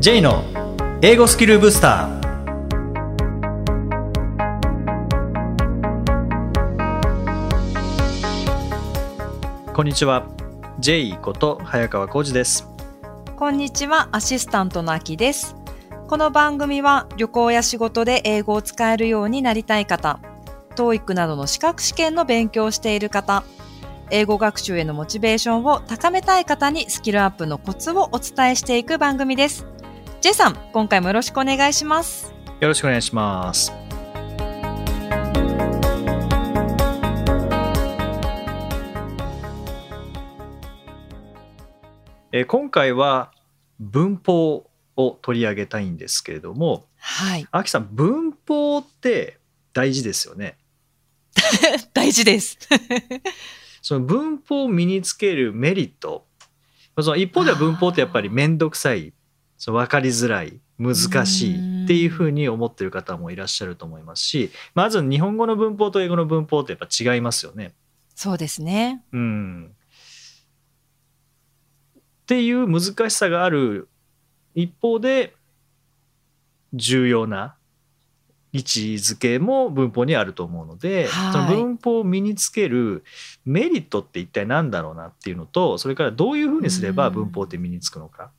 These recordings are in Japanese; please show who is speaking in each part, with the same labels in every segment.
Speaker 1: J の英語スキルブスターこんにちは J こと早川浩二です
Speaker 2: こんにちは、アシスタントのあきです。この番組は旅行や仕事で英語を使えるようになりたい方、TOEIC などの資格試験の勉強をしている方、英語学習へのモチベーションを高めたい方にスキルアップのコツをお伝えしていく番組です。J さん、今回もよろしくお願いします。
Speaker 1: よろしくお願いしますえー今回は文法を取り上げたいんですけれども
Speaker 2: はい。
Speaker 1: あきさん文法って大事ですよね
Speaker 2: 大事です。
Speaker 1: その文法を身につけるメリットその一方では文法ってやっぱり面倒くさいその分かりづらい難しいっていうふうに思ってる方もいらっしゃると思いますしまず日本語の文法と英語の文法ってやっぱ違いますよね。
Speaker 2: そうですね。
Speaker 1: うん、っていう難しさがある一方で重要な位置づけも文法にあると思うので、
Speaker 2: はい
Speaker 1: その文法を身につけるメリットって一体何だろうなっていうのとそれからどういうふうにすれば
Speaker 2: うん
Speaker 1: 文法って身につくのか、まあ、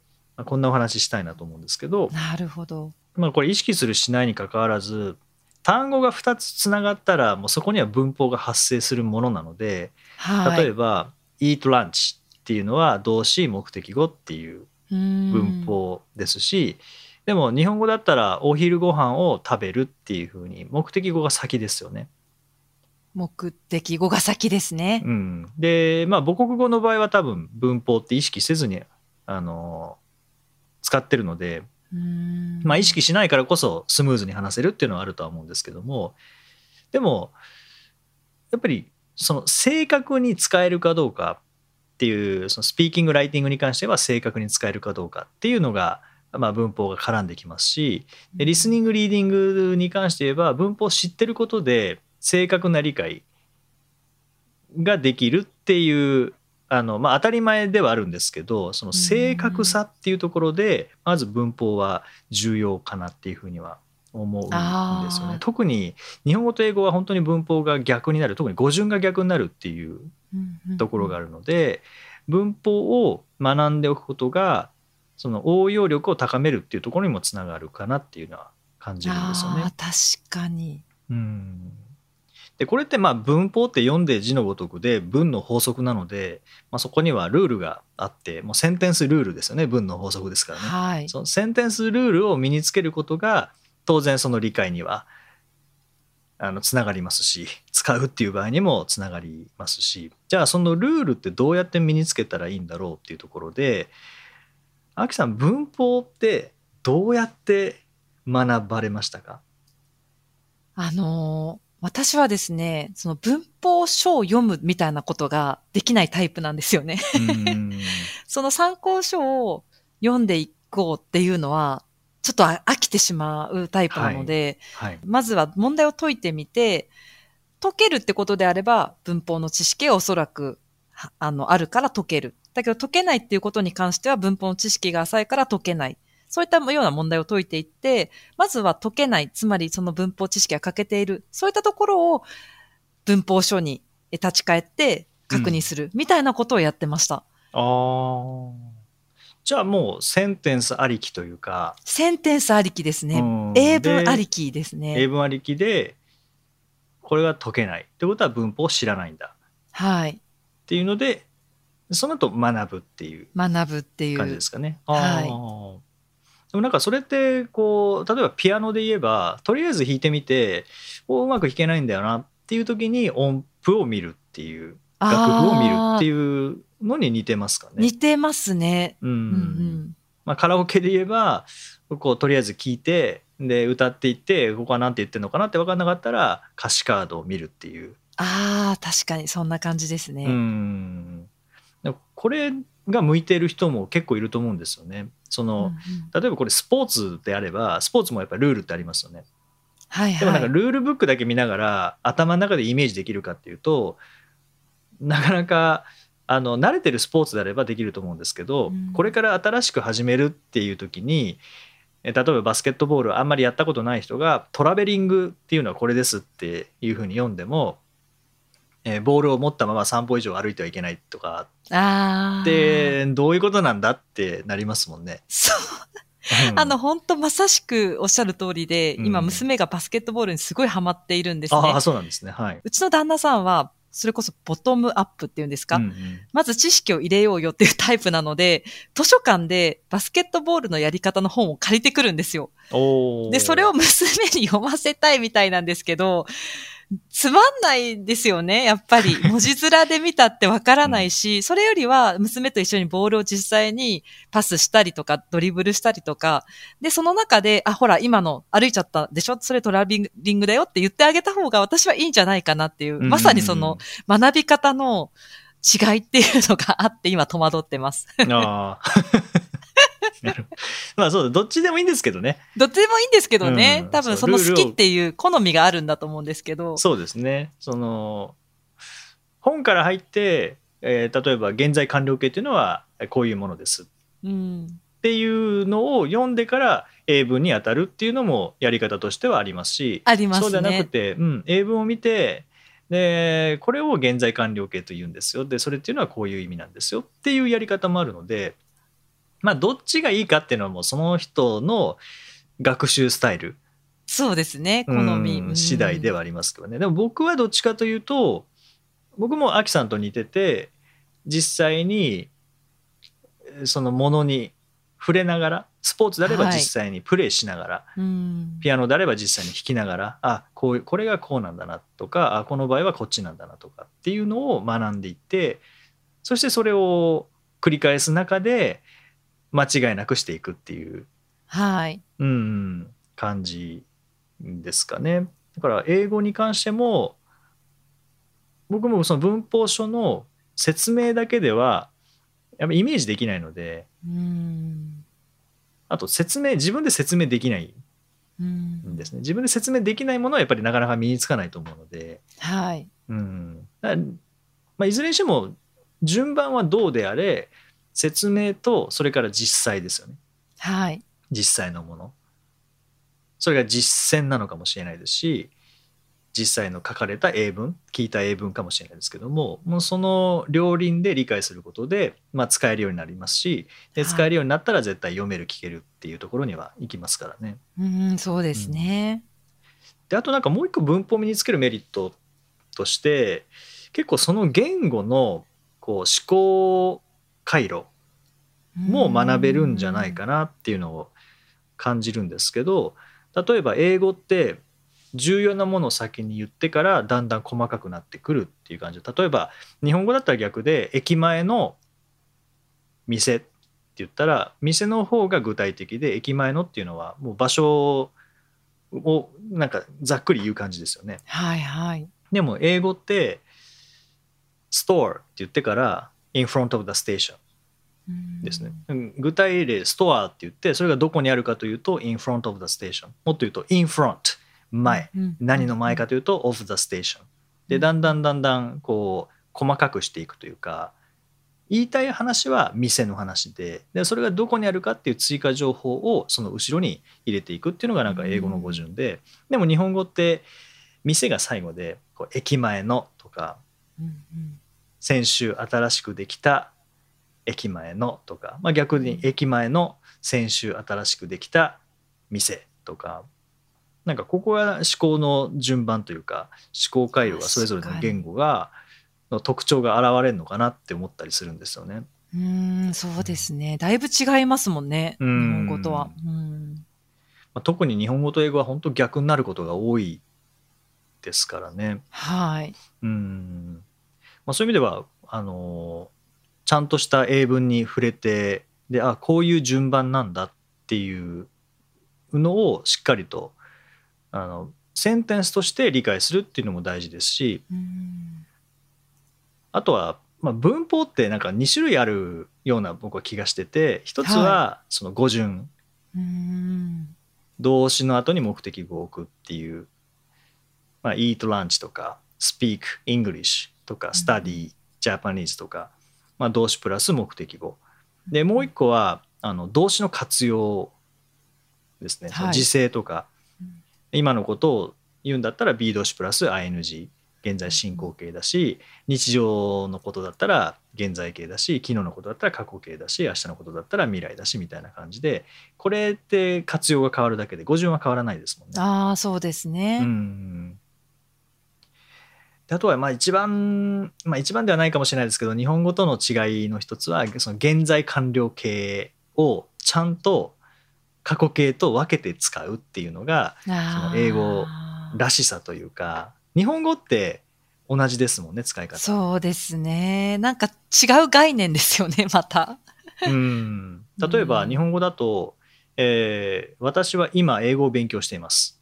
Speaker 1: こんなお話ししたいなと思うんですけど、
Speaker 2: なるほど。
Speaker 1: まあ、これ意識するしないにかかわらず単語が2つつながったらもうそこには文法が発生するものなので、
Speaker 2: はい。
Speaker 1: 例えば「eat lunch」っていうのは動詞目的語っていう文
Speaker 2: 文。
Speaker 1: 法ですし、でも日本語だったらお昼ご飯を食べるっていうふうに目的語が先ですよね。
Speaker 2: 目的語が先ですね。
Speaker 1: うん、でまあ母国語の場合は多分文法って意識せずにあの使ってるので、
Speaker 2: うん。
Speaker 1: まあ、意識しないからこそスムーズに話せるっていうのはあるとは思うんですけどもでもやっぱりその正確に使えるかどうかっていうそのスピーキングライティングに関しては正確に使えるかどうかっていうのが、まあ、文法が絡んできますしでリスニングリーディングに関して言えば文法を知ってることで正確な理解ができるっていうあの、まあ、当たり前ではあるんですけどその正確さっていうところでまず文法は重要かなっていうふうには思うんですよね。特に日本語と英語は本当に文法が逆になる。特に語順が逆になるっていうところがあるので文法を学んでおくことがその応用力を高めるっていうところにもつながるかなっていうのは感じるんですよね。
Speaker 2: 確かに。
Speaker 1: うんでこれってまあ文法って読んで字のごとくで文の法則なので、まあ、そこにはルールがあってもうセンテンスルールですよね文の法則ですからね。
Speaker 2: はい。
Speaker 1: そのセンテンスルールを身につけることが当然その理解にはあのつながりますし使うっていう場合にもつながりますしじゃあそのルールってどうやって身につけたらいいんだろうっていうところでアキさん文法ってどうやって学ばれましたか？
Speaker 2: あのー私はですね、その文法書を読むみたいなことができないタイプなんですよね。
Speaker 1: うん
Speaker 2: その参考書を読んでいこうっていうのは、ちょっとあ飽きてしまうタイプなので、
Speaker 1: はい
Speaker 2: まずは問題を解いてみて、解けるってことであれば、文法の知識はおそらく、はあの、あるから解ける。だけど解けないっていうことに関しては文法の知識が浅いから解けない。そういったような問題を解いていって、まずは解けない、つまりその文法知識が欠けている。そういったところを文法書に立ち返って確認する、みたいなことをやってました。
Speaker 1: あーじゃあもうセンテンスありきというか、
Speaker 2: センテンスありきですね。
Speaker 1: うん
Speaker 2: 英文
Speaker 1: で
Speaker 2: ありきです
Speaker 1: 英
Speaker 2: ね。
Speaker 1: 文ありきでこれが解けないってことは文法を知らないんだ
Speaker 2: はい。
Speaker 1: っていうのでその後学ぶっていう
Speaker 2: 学ぶっていう。
Speaker 1: 感じですかね。
Speaker 2: はい
Speaker 1: でもなんかそれってこう例えばピアノで言えばとりあえず弾いてみておうまく弾けないんだよなっていう時に音符を見るっていう楽譜を見るって
Speaker 2: う。
Speaker 1: いうのに似てますかね。
Speaker 2: 似てますね。
Speaker 1: うん
Speaker 2: うんうん。
Speaker 1: まあ、カラオケで言えばこうとりあえず聞いてで歌っていってここは何て言ってるのかなって分かんなかったら歌詞カードを見るっていう。
Speaker 2: ああ、確かにそんな感じですね。
Speaker 1: うんこれが向いている人も結構いると思うんですよね。その、
Speaker 2: うんうん
Speaker 1: 例えばこれスポーツであればスポーツもやっぱルールってありますよね。
Speaker 2: はいはい。
Speaker 1: でもなんかルールブックだけ見ながら頭の中でイメージできるかっていうとなかなかあの慣れてるスポーツであればできると思うんですけど、
Speaker 2: うん
Speaker 1: これから新しく始めるっていう時にえ例えばバスケットボールあんまりやったことない人がトラベリングっていうのはこれですっていうふうに読んでも、えーボールを持ったまま3歩以上歩いてはいけないとか
Speaker 2: ああ。
Speaker 1: ってどういうことなんだってなりますもんね。
Speaker 2: そう。
Speaker 1: うん
Speaker 2: あの、本当まさしくおっしゃる通りで、
Speaker 1: うん
Speaker 2: 今娘がバスケットボールにすごいハマっているんですね
Speaker 1: あ。あそうなんですねはい。
Speaker 2: うちの旦那さんは、それこそボトムアップっていうんですか、
Speaker 1: うんうん
Speaker 2: まず知識を入れようよっていうタイプなので、図書館でバスケットボールのやり方の本を借りてくるんですよ。で、それを娘に読ませたいみたいなんですけど、つまんないですよね、やっぱり。文字面で見たってわからないし、それよりは娘と一緒にボールを実際にパスしたりとか、ドリブルしたりとか、で、その中で、あ、ほら、今の歩いちゃったでしょ？それトラベリングだよって言ってあげた方が私はいいんじゃないかなっていう、まさにその学び方の違いっていうのがあって今戸惑ってます。
Speaker 1: ああ。まあそうだどっちでもいいんですけどね
Speaker 2: どっちでもいいんですけどね、
Speaker 1: うん
Speaker 2: 多分その好きっていう好みがあるんだと思うんですけど。
Speaker 1: そうですねその本から入って、えー例えば現在完了形っていうのはこういうものです
Speaker 2: うん。
Speaker 1: っていうのを読んでから英文に当たるっていうのもやり方としてはありますし
Speaker 2: ね。
Speaker 1: そうじゃなくて、うん、英文を見てでこれを現在完了形と言うんですよでそれっていうのはこういう意味なんですよっていうやり方もあるのでまあどっちがいいかっていうのはもうその人の学習スタイル。
Speaker 2: そうですね、好み。
Speaker 1: うん。次第ではありますけどね。でも僕はどっちかというと僕もアキさんと似てて実際にえーそのものに触れながらスポーツであれば
Speaker 2: はい。
Speaker 1: 実際にプレイしながら、
Speaker 2: うん。
Speaker 1: ピアノであれば実際に弾きながらあこうこれがこうなんだなとかあこの場合はこっちなんだなとかっていうのを学んでいってそしてそれを繰り返す中で間違いなくしていくっていう
Speaker 2: はい。
Speaker 1: うん、感じですかね。だから英語に関しても僕もその文法書の説明だけではやっぱイメージできないので
Speaker 2: うん。
Speaker 1: あと説明自分で説明できない
Speaker 2: うん
Speaker 1: んですね自分で説明できないものはやっぱりなかなか身につかないと思うので、
Speaker 2: はい。
Speaker 1: うんまあ、いずれにしても順番はどうであれ説明とそれから実際ですよね。
Speaker 2: はい。
Speaker 1: 実際のものそれが実践なのかもしれないですし実際の書かれた英文聞いた英文かもしれないですけどももうその両輪で理解することで、まあ、使えるようになりますしで
Speaker 2: はい
Speaker 1: 使えるようになったら絶対読める聞けるっていうところには行きますからね。
Speaker 2: うん、そうですね。
Speaker 1: であとなんかもう一個文法を身につけるメリットとして結構その言語のこう思考回路も学べるんじゃないかなっていうのを感じるんですけど例えば英語って重要なものを先に言ってからだんだん細かくなってくるっていう感じで例えば日本語だったら逆で駅前の店って言ったら店の方が具体的で駅前のっていうのはもう場所をなんかざっくり言う感じですよね。
Speaker 2: はいはい。
Speaker 1: でも英語って「store」って言ってから「in front of the station」
Speaker 2: うん
Speaker 1: ですね。うん具体例、ストアって言って、それがどこにあるかというと、in front of the station。もっと言うと、in front、前。
Speaker 2: うん
Speaker 1: 何の前かというと、of the station。で、だんだんだんだん、こう、細かくしていくというか、言いたい話は店の話で、でそれがどこにあるかっていう追加情報をその後ろに入れていくっていうのがなんか英語の語順で、でも日本語って、店が最後で、こう駅前のとか、
Speaker 2: うんうん
Speaker 1: 先週新しくできた駅前のとか、まあ、逆に駅前の先週新しくできた店とかなんかここが思考の順番というか思考回路がそれぞれの言語がの特徴が現れるのかなって思ったりするんですよね。
Speaker 2: うーん、そうですね。だいぶ違いますもんね。日
Speaker 1: うん
Speaker 2: 本語とは。うん。
Speaker 1: まあ、特に日本語と英語は本当逆になることが多いですからね。
Speaker 2: はい。
Speaker 1: うんまあ、そういう意味ではあのちゃんとした英文に触れてであこういう順番なんだっていうのをしっかりとあのセンテンスとして理解するっていうのも大事ですし
Speaker 2: うん。
Speaker 1: あとは、まあ、文法ってなんか2種類あるような僕は気がしてて一つはその語順、
Speaker 2: うん。
Speaker 1: 動詞の後に目的語を置くっていう、まあ、eat lunch とか speak English とか study Japanese とかまあ、動詞プラス目的語。でもう一個はあの動詞の活用ですね、
Speaker 2: はい。
Speaker 1: 時制とか。
Speaker 2: うん。
Speaker 1: 今のことを言うんだったら B 動詞プラス ING 現在進行形だし日常のことだったら現在形だし昨日のことだったら過去形だし明日のことだったら未来だしみたいな感じでこれって活用が変わるだけで語順は変わらないですもんね。
Speaker 2: ああ、そうですね。
Speaker 1: うんであとはまあ一番、まあ、一番ではないかもしれないですけど日本語との違いの一つはその現在完了形をちゃんと過去形と分けて使うっていうのがその英語らしさというか日本語って同じですもんね使い方。
Speaker 2: そうですね。なんか違う概念ですよね、また。
Speaker 1: うん例えば
Speaker 2: うん
Speaker 1: 日本語だと、えー私は今英語を勉強しています」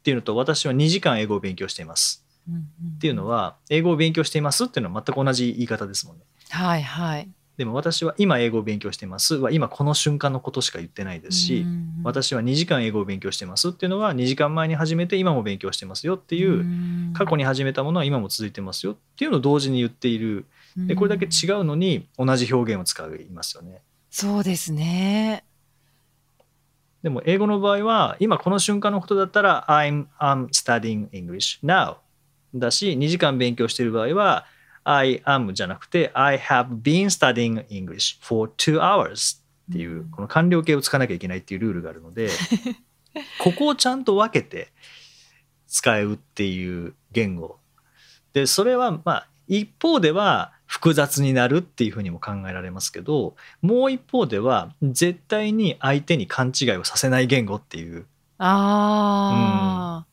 Speaker 1: っていうのと「私は2時間英語を勉強しています」っていうの
Speaker 2: は。
Speaker 1: は英語を勉強していますっていうのは全く同じ言い方ですもんね。
Speaker 2: はいはい。
Speaker 1: でも私は今英語を勉強していますは今この瞬間のことしか言ってないですし、
Speaker 2: うん
Speaker 1: 私は2時間英語を勉強してますっていうのは2時間前に始めて今も勉強してますよっていう、過去に始めたものは今も続いてますよっていうのを同時に言っているでこれだけ違うのに同じ表現を使いますよね。
Speaker 2: そうですね。
Speaker 1: でも英語の場合は今この瞬間のことだったら I'm, I'm studying English now だし2時間勉強している場合は I am じゃなくて I have been studying English for two hours っていううん。この完了形をつかなきゃいけないっていうルールがあるので ここをちゃんと分けて使うっていう言語。でそれはまあ一方では複雑になるっていうふうにも考えられますけどもう一方では絶対に相手に勘違いをさせない言語っていう。
Speaker 2: ああ、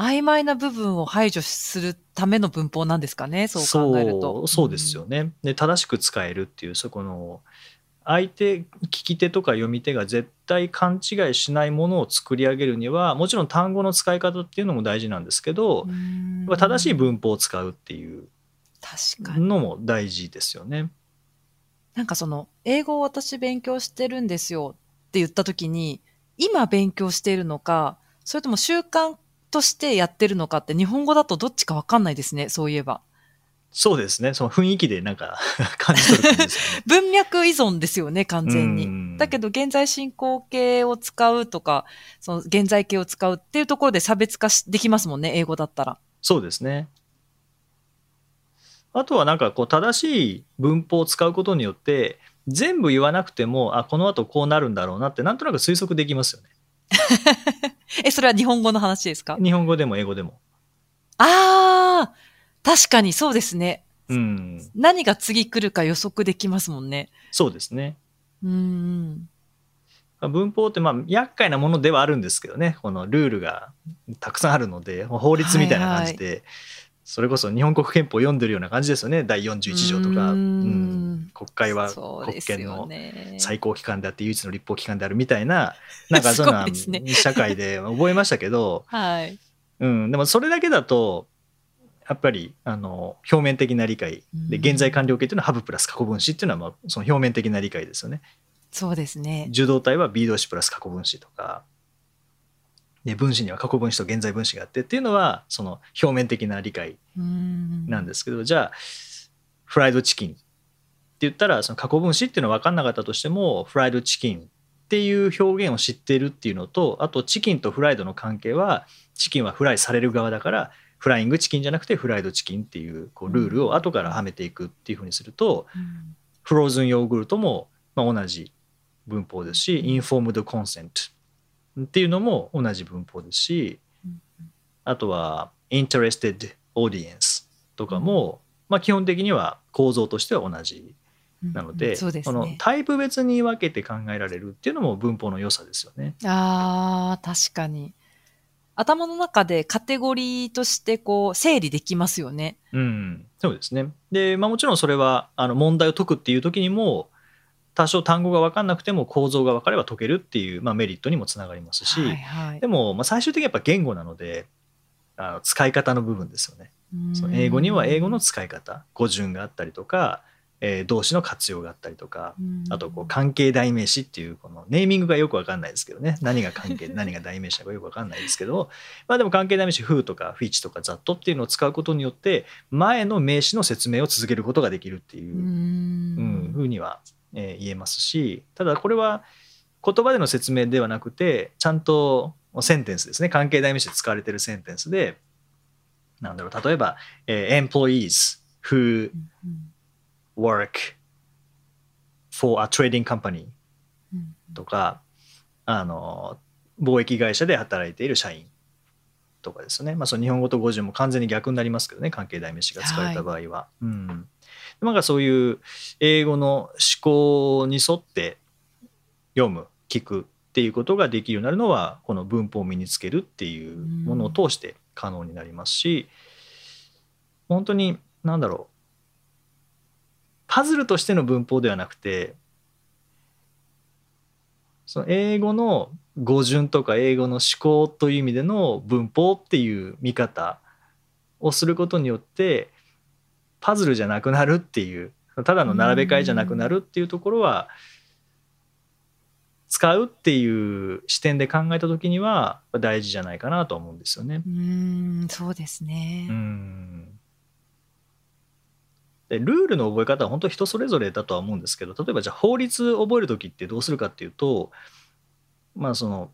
Speaker 2: 曖昧な部分を排除するための文法なんですかね、そう考えると。
Speaker 1: そうですよね。で正しく使えるっていうそこの相手聞き手とか読み手が絶対勘違いしないものを作り上げるにはもちろん単語の使い方っていうのも大事なんですけど、正しい文法を使うっていう。のも大事ですよね。
Speaker 2: なんかその、英語を私勉強してるんですよって言った時に、今勉強しているのか、それとも習慣としてやってるのかって日本語だとどっちかわかんないですね、そういえば。
Speaker 1: そうですね。その雰囲気でなんか 感じ取るね。
Speaker 2: 文脈依存ですよね、完全
Speaker 1: う
Speaker 2: に。
Speaker 1: ん
Speaker 2: だけど、現在進行形を使うとか、その現在形を使うっていうところで差別化しできますもんね、英語だったら。
Speaker 1: そうですね。あとはなんかこう正しい文法を使うことによって全部言わなくてもあこの後こうなるんだろうなってなんとなく推測できますよね。
Speaker 2: え、それは日本語の話ですか？
Speaker 1: 日本語でも英語でも。
Speaker 2: ああ確かにそうですね。
Speaker 1: うん、
Speaker 2: 何が次来るか予測できますもんね。
Speaker 1: そうですね。
Speaker 2: うん。
Speaker 1: 文法ってまあ厄介なものではあるんですけどねこのルールがたくさんあるので法律みたいな感じで、それこそ日本国憲法を読んでるような感じですよね。第41条とか、
Speaker 2: う
Speaker 1: うん。ん。国会は国権の
Speaker 2: ね。
Speaker 1: 最高機関であって唯一の立法機関であるみたいななんかそんな 社会で覚えましたけど、
Speaker 2: はい。
Speaker 1: うん、でもそれだけだとやっぱりあの表面的な理解で
Speaker 2: うん。
Speaker 1: 現在完了形っていうのはハブプラス過去分詞っていうのはまあその表面的な理解ですよね。
Speaker 2: そうですね。
Speaker 1: 受動体は B 動詞プラス過去分詞とかで分詞には過去分詞と現在分詞があってっていうのはその表面的な理解
Speaker 2: うん。
Speaker 1: なんですけど、じゃあフライドチキンって言ったらその過去分詞っていうのは分かんなかったとしてもフライドチキンっていう表現を知っているっていうのとあとチキンとフライドの関係はチキンはフライされる側だからフライングチキンじゃなくてフライドチキンっていうこうルールを後からはめていくっていうふうにすると
Speaker 2: うん
Speaker 1: フローズンヨーグルトもまあ同じ文法ですしインフォームドコンセントっていうのも同じ文法ですし
Speaker 2: うん
Speaker 1: あとは interested audience とかも、まあ、基本的には構造としては同じなので,、
Speaker 2: そうです
Speaker 1: この
Speaker 2: ね。
Speaker 1: タイプ別に分けて考えられるっていうのも文法の良さですよね。
Speaker 2: ああ、確かに。頭の中でカテゴリーとしてこう整理できますよね。
Speaker 1: うん、そうですね。で、まあ、もちろんそれはあの問題を解くっていう時にも多少単語が分かんなくても構造が分かれば解けるっていう、まあ、メリットにもつながりますし、
Speaker 2: はいはい
Speaker 1: で。も、まあ、最終的にやっぱ言語なのであの使い方の部分ですよね。その英語には英語の使い方語順があったりとかえー動詞の活用があったりとか
Speaker 2: うん
Speaker 1: あとこう関係代名詞っていうこのネーミングがよくわかんないですけどね何が関係で 何が代名詞なのかよくわかんないですけどまあでも関係代名詞 who とか which とか that っていうのを使うことによって前の名詞の説明を続けることができるっていうう、うん、ふうには、えー言えますしただこれは言葉での説明ではなくてちゃんとセンテンスですね。関係代名詞で使われてるセンテンスでなんだろう例えば、えー employees who
Speaker 2: うん
Speaker 1: work for a trading company
Speaker 2: うん。
Speaker 1: とかあの貿易会社で働いている社員とかですね、まあ、その日本語と語順も完全に逆になりますけどね。関係代名詞が使われた場合は。うんなんかそういう英語の思考に沿って読む聞くっていうことができるようになるのはこの文法を身につけるっていうものを通して可能になりますし本当に何だろうパズルとしての文法ではなくてその英語の語順とか英語の思考という意味での文法っていう見方をすることによってパズルじゃなくなるっていうただの並べ替えじゃなくなるっていうところは使うっていう視点で考えた時には大事じゃないかなと思うんですよね。
Speaker 2: うーん、そうですね。
Speaker 1: うんでルールの覚え方は本当人それぞれだとは思うんですけど例えばじゃあ法律覚える時ってどうするかっていうとまあその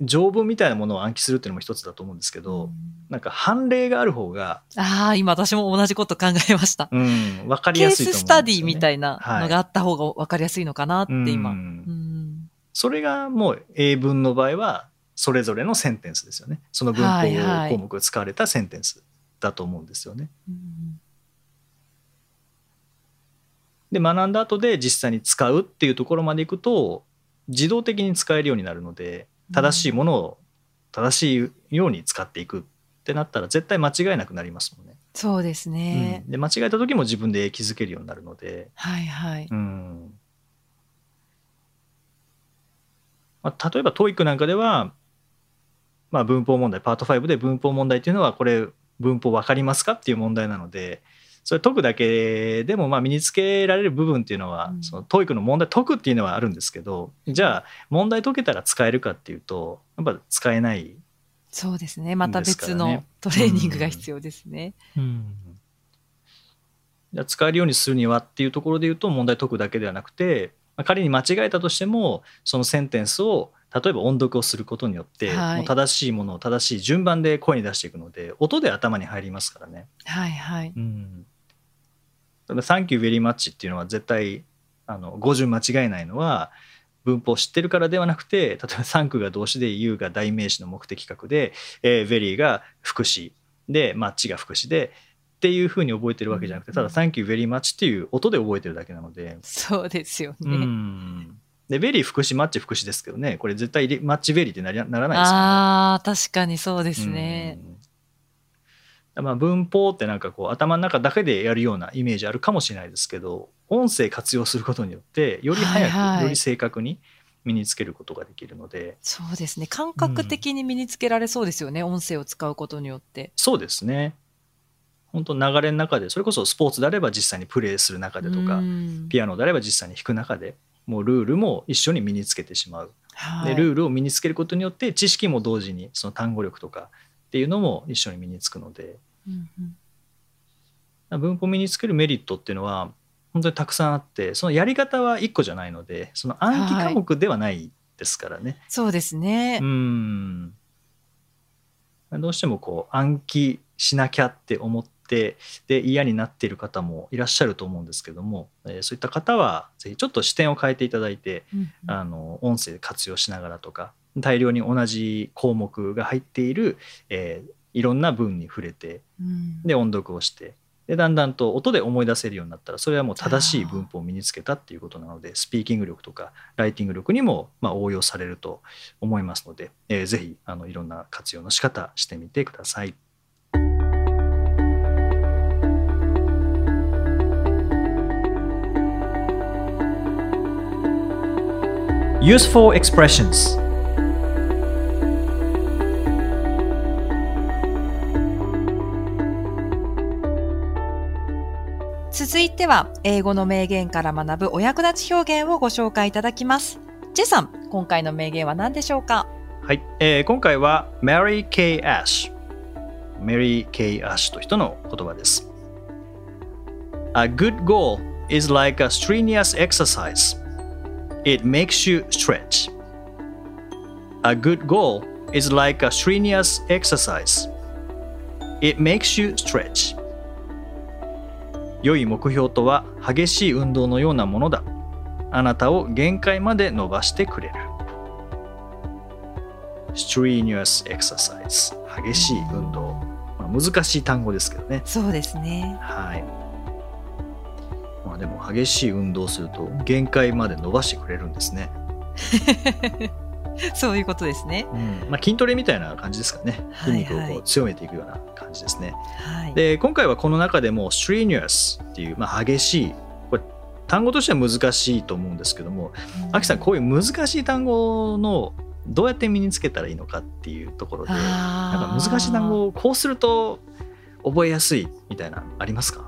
Speaker 1: 条文みたいなものを暗記するっていうのも一つだと思うんですけど、
Speaker 2: うん
Speaker 1: なんか判例がある方が、
Speaker 2: ああ、今私も同じこと考えました。
Speaker 1: うん、分かり
Speaker 2: ケー
Speaker 1: やすいと思うんですよ、ね。
Speaker 2: ススタディみたいな
Speaker 1: はい
Speaker 2: のがあった方が分かりやすいのかなって今。
Speaker 1: う
Speaker 2: うんん
Speaker 1: それがもう英文の場合はそれぞれのセンテンスですよねその文
Speaker 2: はいはい
Speaker 1: 法項目が使われたセンテンスだと思うんですよね。
Speaker 2: うん
Speaker 1: で学んだ後で実際に使うっていうところまでいくと自動的に使えるようになるので正しいものを正しいように使っていくってなったら絶対間違いなくなりますもんね。
Speaker 2: そうですね。
Speaker 1: うんで間違えた時も自分で気づけるようになるので、
Speaker 2: はいはい。
Speaker 1: うんまあ、例えば TOEIC なんかでは、まあ、文法問題パート5で文法問題っていうのはこれ文法分かりますかっていう問題なのでそれ解くだけでもまあ身につけられる部分っていうのは、
Speaker 2: うん
Speaker 1: その TOEIC の問題解くっていうのはあるんですけどじゃあ問題解けたら使えるかっていうとやっぱ使えない
Speaker 2: そうですね。また別のトレーニングが必要ですね。
Speaker 1: じゃあ使えるようにするにはっていうところで言うと問題解くだけではなくて、まあ、仮に間違えたとしてもそのセンテンスを例えば音読をすることによって、
Speaker 2: はい
Speaker 1: もう正しいものを正しい順番で声に出していくので音で頭に入りますからね。
Speaker 2: はいはい。
Speaker 1: うん、だから「Thank you very much」っていうのは絶対あの語順間違えないのは文法を知ってるからではなくて例えば「Thank」が動詞で「You」が代名詞の目的格で「えー、Very」が副詞で「 Much」が副詞でっていうふうに覚えてるわけじゃなくてただ「Thank you very much」っていう音で覚えてるだけなので。
Speaker 2: そうですよ
Speaker 1: う
Speaker 2: ね。
Speaker 1: んで、 very 副詞、 much 副詞ですけどね、これ絶対リマッチベリーってなりならないですよね。
Speaker 2: ああ、確かにそうですね。
Speaker 1: うんまあ、文法ってなんかこう頭の中だけでやるようなイメージあるかもしれないですけど音声活用することによってより早く、
Speaker 2: はいはい。
Speaker 1: より正確に身につけることができるので。
Speaker 2: そうですね。感覚的に身につけられそうですよね。音声を使うことによって。
Speaker 1: そうですね。本当流れの中でそれこそスポーツであれば実際にプレーする中でとか
Speaker 2: うん。
Speaker 1: ピアノであれば実際に弾く中でもうルールも一緒に身につけてしまう。
Speaker 2: はい。
Speaker 1: でルールを身につけることによって知識も同時にその単語力とかっていうのも一緒に身につくので。
Speaker 2: うんうん
Speaker 1: 文法を身につけるメリットっていうのは本当にたくさんあってそのやり方は1個じゃないのでその暗記科目ではないですからね。
Speaker 2: そうですね
Speaker 1: う。んどうしてもこう暗記しなきゃって思ってで嫌になっている方もいらっしゃると思うんですけども、えーそういった方はぜひちょっと視点を変えていただいて
Speaker 2: うんうん
Speaker 1: あの音声活用しながらとか大量に同じ項目が入っている、えーいろんな文に触れて
Speaker 2: うん
Speaker 1: で音読をしてでだんだんと音で思い出せるようになったらそれはもう正しい文法を身につけたっていうことなのでスピーキング力とかライティング力にもまあ応用されると思いますので、えーぜひあのいろんな活用の仕方してみてください。Useful expressions
Speaker 2: 続いては、英語の名言から学ぶお役立ち表現をご紹介いただきます。ジェさん、今回の名言は何でしょうか
Speaker 1: はい、えー今回は Mary K. Ash Mary Kay Ash という人の言葉です。A good goal is like a strenuous exercise. It makes you stretch. A good goal is like a strenuous exercise. It makes you stretch. 良い目標とは激しい運動のようなものだ。あなたを限界まで伸ばしてくれる。strenuous exercise 激しい運動、まあ、難しい単語ですけどね
Speaker 2: そうですね。
Speaker 1: はいまあでも激しい運動をすると限界まで伸ばしてくれるんですね、
Speaker 2: そういうことですね。
Speaker 1: うん。まあ、筋トレみたいな感じですかね。
Speaker 2: はいはい
Speaker 1: 筋肉をこう強めていくような感じですね、
Speaker 2: はい。
Speaker 1: で今回はこの中でも strenuous っていう、まあ、激しい。これ単語としては難しいと思うんですけどもアキさんこういう難しい単語のどうやって身につけたらいいのかっていうところでなんか難しい単語をこうすると覚えやすいみたいなのありますか？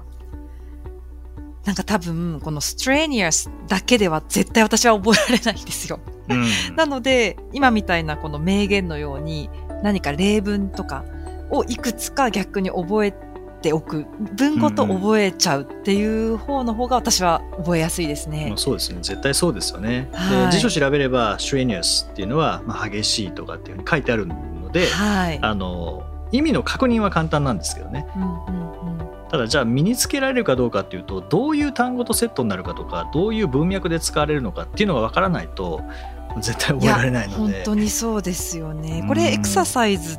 Speaker 2: なんか多分、この strenuous だけでは絶対私は覚えられないんですよ。
Speaker 1: うん
Speaker 2: なので、今みたいなこの名言のように、何か例文とかをいくつか逆に覚えておく。文語と覚えちゃうっていう方の方が私は覚えやすいですね
Speaker 1: まあ。そうですね絶対そうですよね、
Speaker 2: はい
Speaker 1: で辞書調べれば strenuous っていうのは、まあ、激しいとかっていうふうに書いてあるので、
Speaker 2: はい。
Speaker 1: あの意味の確認は簡単なんですけどね
Speaker 2: うんうんうん
Speaker 1: ただじゃあ身につけられるかどうかっていうとどういう単語とセットになるかとかどういう文脈で使われるのかっていうのがわからないと絶対覚えられないの
Speaker 2: 本
Speaker 1: で
Speaker 2: 当にそうですよね。こ
Speaker 1: うん
Speaker 2: れエクササイズ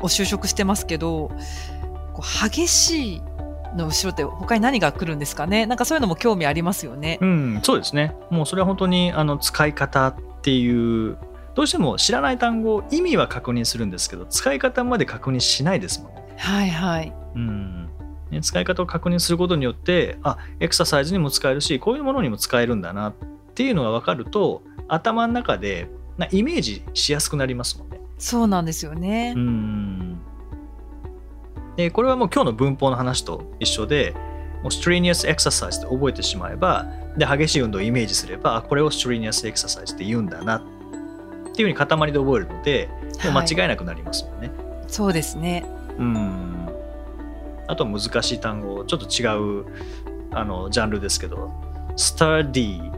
Speaker 2: を就職してますけど、こう激しいの後ろって他に何が来るんですかね？なんかそういうのも興味ありますよね。
Speaker 1: うん、そうですね。もうそれは本当にあの使い方っていう、どうしても知らない単語、意味は確認するんですけど、使い方まで確認しないですもんね。
Speaker 2: はいはい。
Speaker 1: うんね使い方を確認することによって、あエクササイズにも使えるし、こういうものにも使えるんだなっていうのが分かると、頭の中でなイメージしやすくなりますもんね。
Speaker 2: そうなんですよね。
Speaker 1: うんでこれはもう今日の文法の話と一緒で、もう strenuous exercise って覚えてしまえば、で激しい運動をイメージすれば、あこれを strenuous exercise って言うんだなっていうふうに塊で覚えるので、もう間違いなくなりますもんね。
Speaker 2: そうですね。
Speaker 1: うん。あとは難しい単語、ちょっと違うあのジャンルですけど、sturdy、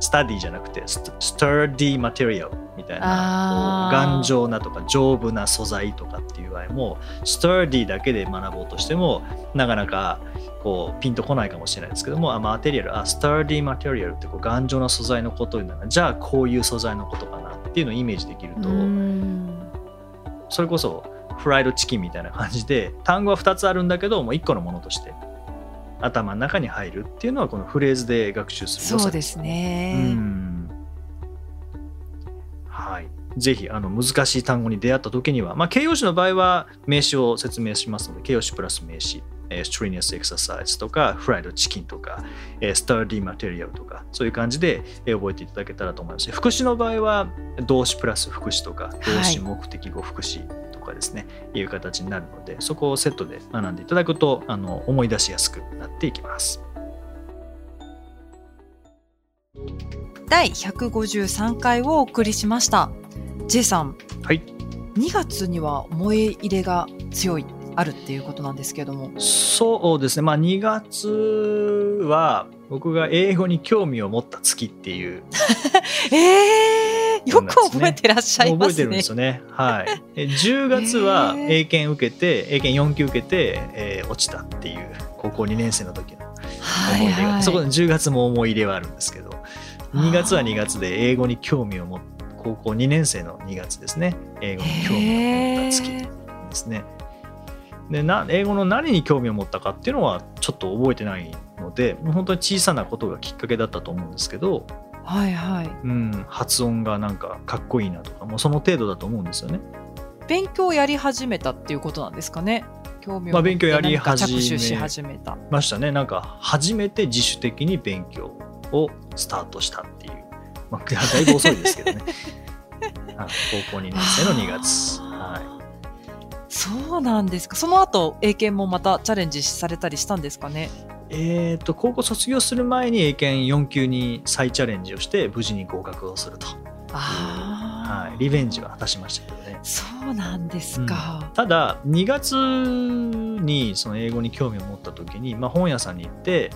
Speaker 1: study じゃなくて、st- sturdy material みたいな、
Speaker 2: あー。
Speaker 1: こう頑丈なとか丈夫な素材とかっていう場合も、sturdy だけで学ぼうとしても、なかなかこうピンとこないかもしれないですけども、あ、マテリアル、あ、sturdy material ってこう頑丈な素材のことになる。じゃあこういう素材のことかなっていうのをイメージできる
Speaker 2: う
Speaker 1: と、
Speaker 2: ん。
Speaker 1: それこそフライドチキンみたいな感じで単語は2つあるんだけどもう1個のものとして頭の中に入るっていうのはこのフレーズで学習する
Speaker 2: そうです
Speaker 1: う
Speaker 2: ね。
Speaker 1: ん。はい。ぜひあの難しい単語に出会った時には、まあ、形容詞の場合は名詞を説明しますので形容詞プラス名詞、えー、strenuous exercise とかフライドチキンとか、えー、sturdy material とかそういう感じで、えー覚えていただけたらと思います。し副詞の場合は動詞プラス副詞とか動詞目的語副詞とかですね、い、う形になるのでそこをセットで学んでいただくとあの思い出しやすくなっていきます。
Speaker 2: 第153回をお送りしました。J さん、
Speaker 1: はい
Speaker 2: 2月には思い入れが強い、あるっていうことなんですけども。
Speaker 1: そうですね、まあ、2月は僕が英語に興味を持った月っていう
Speaker 2: えー、よく覚えてらっしゃいますね
Speaker 1: 覚えてるんです。よね。はい、え10月は 英検受けて英検4級受けて、えー落ちたっていう高校2年生の時の
Speaker 2: はい
Speaker 1: 思い出が、
Speaker 2: はい。
Speaker 1: そこで10月も思い入れはあるんですけど2月は2月で英語に興味を持った高校2年生の2月ですね英語に興味を持った月ですね。でな英語の何に興味を持ったかっていうのはちょっと覚えてないので本当に小さなことがきっかけだったと思うんですけど、
Speaker 2: はいはい。
Speaker 1: うん、発音がなんかかっこいいなとかもうその程度だと思うんですよね。
Speaker 2: 勉強をやり始めたっていうことなんですかね？興味を
Speaker 1: まあ勉強やり始め
Speaker 2: し始めた。
Speaker 1: ましたねなんか初めて自主的に勉強をスタートしたっていう、まあ、だいぶ遅いですけどね はい高校2年生の2月。は
Speaker 2: そうなんですか。その後、英検もまたチャレンジされたりしたんですかね。
Speaker 1: い、えー、と高校卒業する前に英検4級に再チャレンジをして無事に合格をすると、
Speaker 2: ああ、
Speaker 1: はい、リベンジは果たしましたけどね
Speaker 2: そうなんですか。
Speaker 1: ただ2月にその英語に興味を持った時に、まあ、本屋さんに行って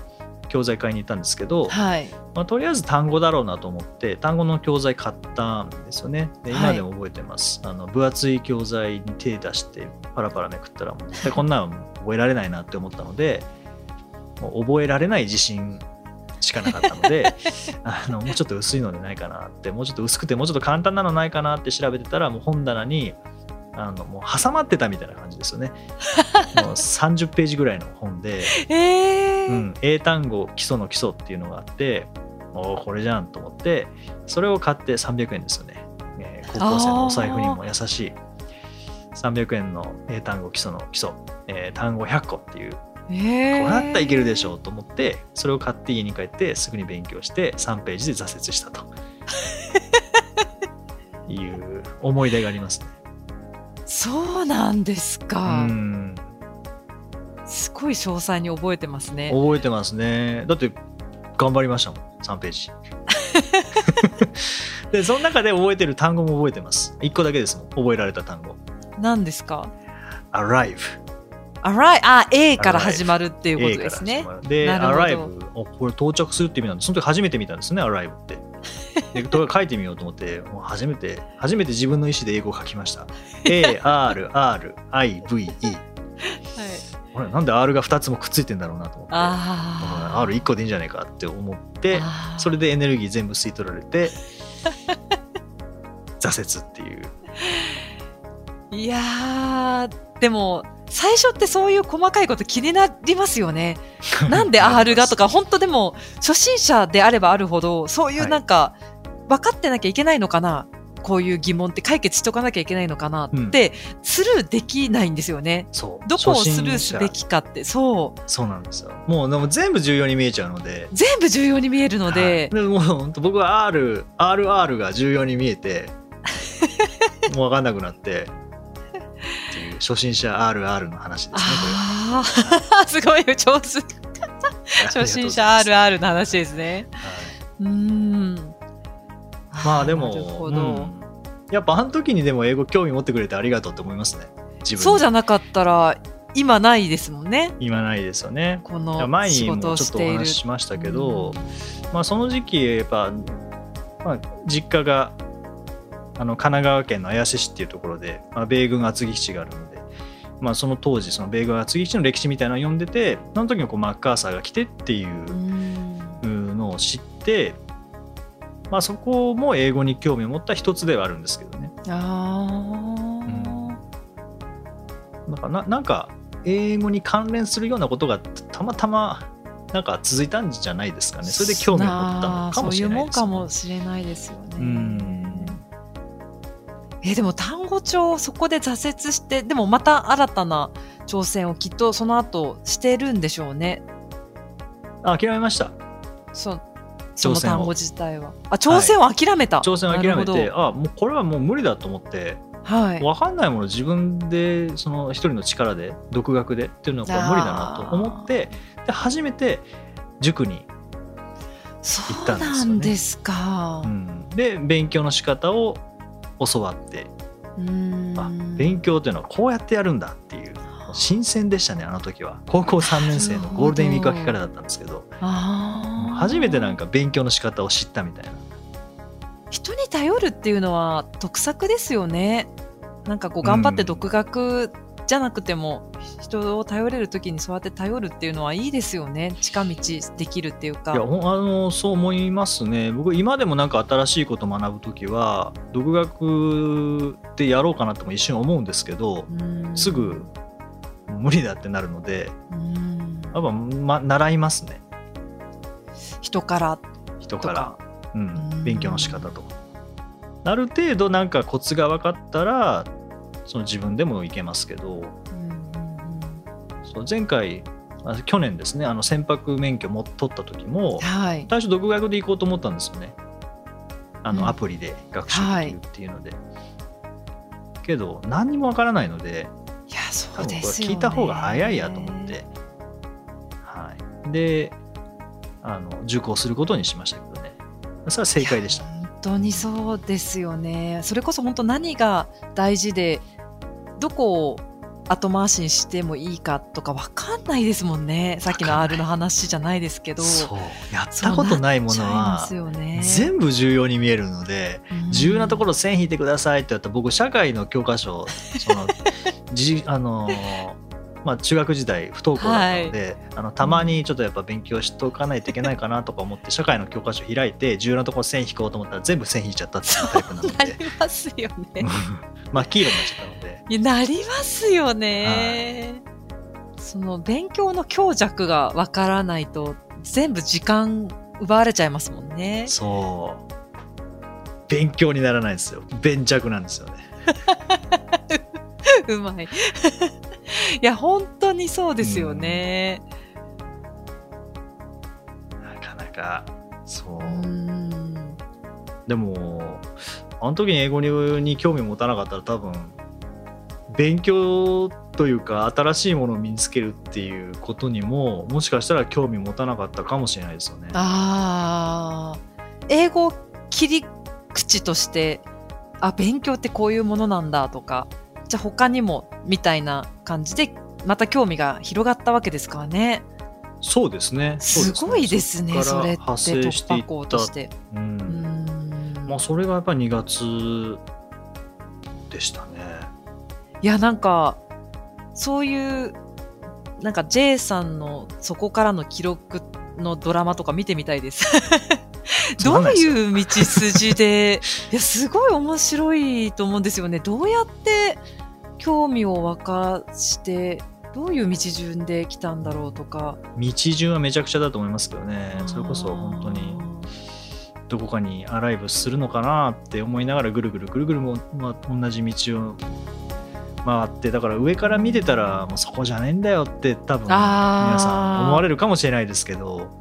Speaker 1: 教材買いに行ったんですけど、
Speaker 2: はい。
Speaker 1: まあ、とりあえず単語だろうなと思って単語の教材買ったんですよね。で今でも覚えてます、あの分厚い教材に手出してパラパラめくったらもう絶対こんなの覚えられないなって思ったのでもう覚えられない自信しかなかったので あのもうちょっと薄いのでないかなってもうちょっと薄くてもうちょっと簡単なのないかなって調べてたらもう本棚にあのもう挟まってたみたいな感じですよね。もう30ページぐらいの本で
Speaker 2: ええ
Speaker 1: うん、英単語基礎の基礎っていうのがあっておーこれじゃんと思ってそれを買って300円ですよね、えー高校生のお財布にも優しい。300円の英単語基礎の基礎、えー単語100個っていう。こ
Speaker 2: え
Speaker 1: れ
Speaker 2: え
Speaker 1: だったらいけるでしょうと思ってそれを買って家に帰ってすぐに勉強して3ページで挫折したと。いう思い出がありますね。
Speaker 2: そうなんです
Speaker 1: う
Speaker 2: か。
Speaker 1: ん。
Speaker 2: すごい詳細に覚えてますね。
Speaker 1: 覚えてますね。だって頑張りましたもん3ページ。でその中で覚えてる単語も覚えてます。1個だけですもん覚えられた単語。
Speaker 2: 何ですか
Speaker 1: ？Arrive
Speaker 2: ?arrive、あ、A から始まるっていうことですね。
Speaker 1: で arrive おこれ到着するって意味なんでその時初めて見たんですね arrive ってでと書いてみようと思ってもう初めて初めて自分の意思で英語を書きました。ARRIVE
Speaker 2: はい。
Speaker 1: これなんで R が2つもくっついてんだろうなと思って。
Speaker 2: ああ。
Speaker 1: R1 個でいいんじゃないかって思ってそれでエネルギー全部吸い取られて挫折っていう。
Speaker 2: いやー、でも、最初ってそういう細かいこと気になりますよね。なんで R がとか、本当でも、初心者であればあるほど、そういうなんか、分かってなきゃいけないのかなこういう疑問って解決しとかなきゃいけないのかなって、スルーできないんですよね。
Speaker 1: そう。
Speaker 2: どこをスルーすべきかって、そう。
Speaker 1: そうなんですよ。もうでも全部重要に見えちゃうので。
Speaker 2: 全部重要に見えるので、
Speaker 1: はい。もう本当僕は R RR が重要に見えて もう分かんなくなってっていう初心者 RR の話ですね
Speaker 2: ああ、すごい上手。初心者 RR の話ですね。
Speaker 1: は
Speaker 2: うーん。
Speaker 1: いまあでもうんやっぱあの時にでも英語興味持ってくれてありがとうと思いますね自分
Speaker 2: そうじゃ
Speaker 1: ん
Speaker 2: なかったら、今ないですもんね。
Speaker 1: 今ないですよね
Speaker 2: この
Speaker 1: 前にもちょっとお。話ししましたけど、まあ、その時期やっぱ、まあ、実家があの神奈川県の綾瀬市っていうところで、まあ、米軍厚木基地があるので、まあ、その当時その米軍厚木基地の歴史みたいなのを読んでてその時にこうマッカーサーが来てっていう
Speaker 2: うん。
Speaker 1: のを知って、まあ、そこも英語に興味を持った一つではあるんですけどね。
Speaker 2: ああ、
Speaker 1: なんかななんか英語に関連するようなことがたまたまなんか続いたんじゃないですかね。それで興味を持ったのかもしれないです
Speaker 2: そういうもんかもしれないですよね。
Speaker 1: うん
Speaker 2: えでも単語帳そこで挫折してでもまた新たな挑戦をきっとその後してるんでしょうね。
Speaker 1: あ諦めました
Speaker 2: そその単語自体は。あ挑戦を諦めた。
Speaker 1: 挑戦を諦めてあもうこれはもう無理だと思って
Speaker 2: はい。
Speaker 1: 分かんないもの自分でその一人の力で独学でっていうのは無理だなと思ってで初めて塾に、
Speaker 2: そうなんですか。
Speaker 1: うんで勉強の仕方を教わって。あ勉強っていうのはこうやってやるんだっていう。新鮮でしたねあの時は。高校3年生のゴールデンウィーク明けからだったんですけど。初めてなんか勉強の仕方を知ったみたいな。
Speaker 2: 人に頼るっていうのは得策ですよね。なんかこう頑張って独学じゃなくても、人を頼れる時にそうやって頼るっていうのはいいですよね。近道できるっていうか。
Speaker 1: いやあのそう思いますね。僕今でもなんか新しいこと学ぶ時は独学でやろうかなっても一瞬思うんですけど
Speaker 2: うん。
Speaker 1: すぐ無理だってなるので
Speaker 2: うん。
Speaker 1: やっぱ、ま、習いますね。
Speaker 2: 人から。
Speaker 1: 人から。う
Speaker 2: うん。
Speaker 1: ん、勉強の仕方と。かある程度なんかコツが分かったらその自分でもいけますけどそう前回あ去年ですねあの船舶免許も取った時も
Speaker 2: はい。
Speaker 1: 最初独学で行こうと思ったんですよね。あ
Speaker 2: うん。
Speaker 1: のアプリで学習できるっていうので、けど何にもわからないので
Speaker 2: いや、そうですよね。
Speaker 1: 聞いた方が早いやと思って、はい、であの受講することにしましたけどね。それは正解でした。
Speaker 2: 本当にそうですよね。それこそ本当何が大事で、どこを後回しにしてもいいかとか分かんないですもんね。さっきの R の話じゃないですけど。
Speaker 1: やったことないものは全部重要に見えるので
Speaker 2: うん
Speaker 1: 重要なところ線引いてくださいって言ったら僕社会の教科書その じあのまあ中学時代不登校だったので、あのたまにちょっとやっぱ勉強しておかないといけないかなとか思って社会の教科書開いて重要なところ線引こうと思ったら全部線引いちゃったっていうタイプなの
Speaker 2: なり
Speaker 1: で
Speaker 2: ますよね。
Speaker 1: まあ黄色になっちゃったので
Speaker 2: いやなりますよね。その勉強の強弱がわからないと全部時間奪われちゃいますもんね。
Speaker 1: そう勉強にならないんですよ弁弱なんですよね
Speaker 2: うまい。いや、本当にそうですよね。
Speaker 1: なかなかそう、
Speaker 2: うん。
Speaker 1: でもあの時に英語に興味持たなかったら多分勉強というか新しいものを身につけるっていうことにももしかしたら興味持たなかったかもしれないですよね。
Speaker 2: ああ。英語を切り口として、あ、勉強ってこういうものなんだとか、じゃあ他にもみたいな感じで、また興味が広がったわけですからね。
Speaker 1: そうですね。
Speaker 2: すごいですね、それってとして。
Speaker 1: う。
Speaker 2: うんん
Speaker 1: まあそれがやっぱり2月でしたね。
Speaker 2: いや、なんか、そういう、なんか J さんのそこからの記録のドラマとか見てみたいです。
Speaker 1: つ
Speaker 2: どう
Speaker 1: い
Speaker 2: う道筋で、いや、すごい面白いと思うんですよね。どうやって興味を沸かして、どういう道順で来たんだろうとか。
Speaker 1: 道順はめちゃくちゃだと思いますけどね。それこそ本当にどこかにアライブするのかなって思いながらぐるぐるぐるぐるも、まあ、同じ道を回ってだから上から見てたらもうそこじゃねえんだよって多分皆さん思われるかもしれないですけど、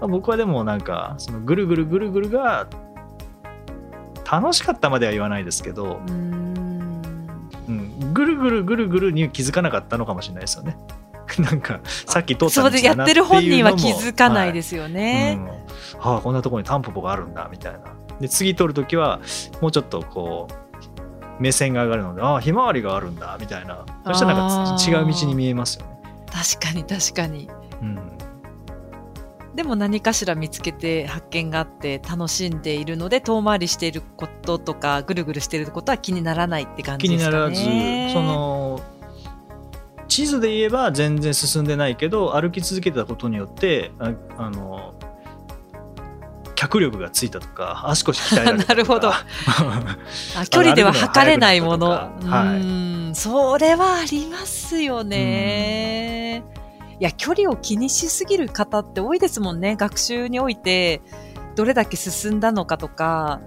Speaker 1: まあ、僕はでもなんかそのぐるぐるぐるぐるが楽しかったまでは言わないですけど
Speaker 2: う、ーん。
Speaker 1: うん、ぐるぐるぐるぐるに気づかなかったのかもしれないですよね。なんかさっき通った
Speaker 2: やってる本人は気づかない
Speaker 1: は
Speaker 2: ですよね。
Speaker 1: うん、はあこんなところにタンポポがあるんだみたいなで次撮るときはもうちょっとこう目線が上がるのでああひまわりがあるんだみたいなそしたらなんか違う道に見えますよね、
Speaker 2: 確かに確かに。
Speaker 1: うん、
Speaker 2: でも何かしら見つけて発見があって楽しんでいるので遠回りしていることとかぐるぐるしていることは気にならないって感じ
Speaker 1: 気に
Speaker 2: ですかね。
Speaker 1: ならずその地図で言えば全然進んでないけど歩き続けたことによってああの脚力がついたとか足腰鍛えられた
Speaker 2: なるほど あ距離では測れないもの。
Speaker 1: はいう
Speaker 2: ーんそれはありますよね。いや距離を気にしすぎる方って多いですもんね。学習においてどれだけ進んだのかとか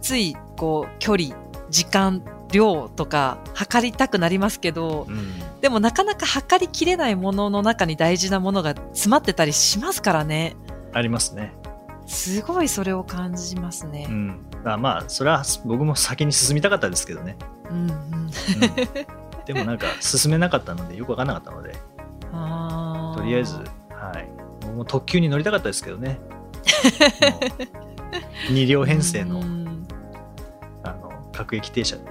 Speaker 2: ついこう距離時間量とか測りたくなりますけど
Speaker 1: うん。
Speaker 2: でもなかなか測りきれないものの中に大事なものが詰まってたりしますからね。
Speaker 1: ありますね。
Speaker 2: すごいそれを感じますね。
Speaker 1: う。ん、あまあそれは僕も先に進みたかったですけどね、
Speaker 2: うんうん。
Speaker 1: うん。でもなんか進めなかったのでよく分かんなかったのでとりあえず、はい、僕も特急に乗りたかったですけどね。2両編成の
Speaker 2: うん。
Speaker 1: あの各駅停車で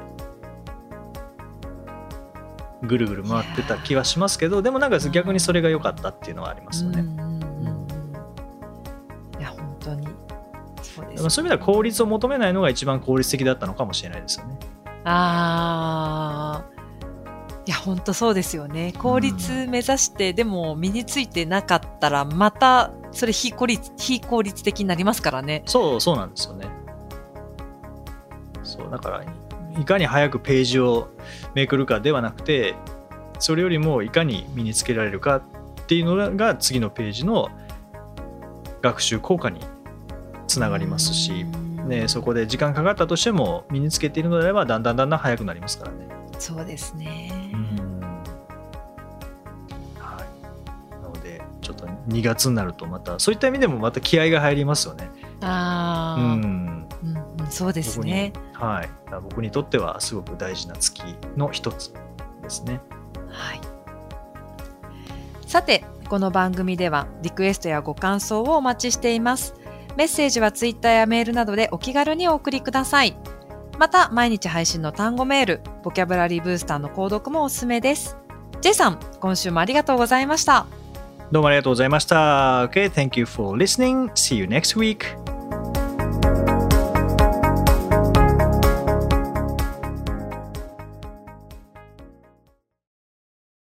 Speaker 1: ぐるぐる回ってた気はしますけどでもなんか逆にそれが良かったっていうのはありますよね。
Speaker 2: いや本当に。そうです、
Speaker 1: まあそういう意味では効率を求めないのが一番効率的だったのかもしれないですよね。
Speaker 2: ああいや本当そうですよね効率目指して、でも身についてなかったらまたそれ非効率非効率的になりますからね。
Speaker 1: そうそうなんですよね。そうだからいかに早くページをめくるかではなくてそれよりもいかに身につけられるかっていうのが次のページの学習効果につながりますし、ね、そこで時間かかったとしても身につけているのであればだんだんだんだん早くなりますからね。
Speaker 2: そうですね。
Speaker 1: 2月になるとまたそういった意味でもまた気合が入りますよね。
Speaker 2: ああ、
Speaker 1: うん
Speaker 2: うんうん、そうですね。
Speaker 1: はい、僕にとってはすごく大事な月の一つですね。
Speaker 2: はい。さて、この番組ではリクエストやご感想をお待ちしています。メッセージはツイッターやメールなどでお気軽にお送りください。また、毎日配信の単語メール、ボキャブラリーブースターの購読もおすすめです。J さん、今週もありがとうございました。
Speaker 1: どうもありがとうございました。Okay, thank you for listening. See you next week.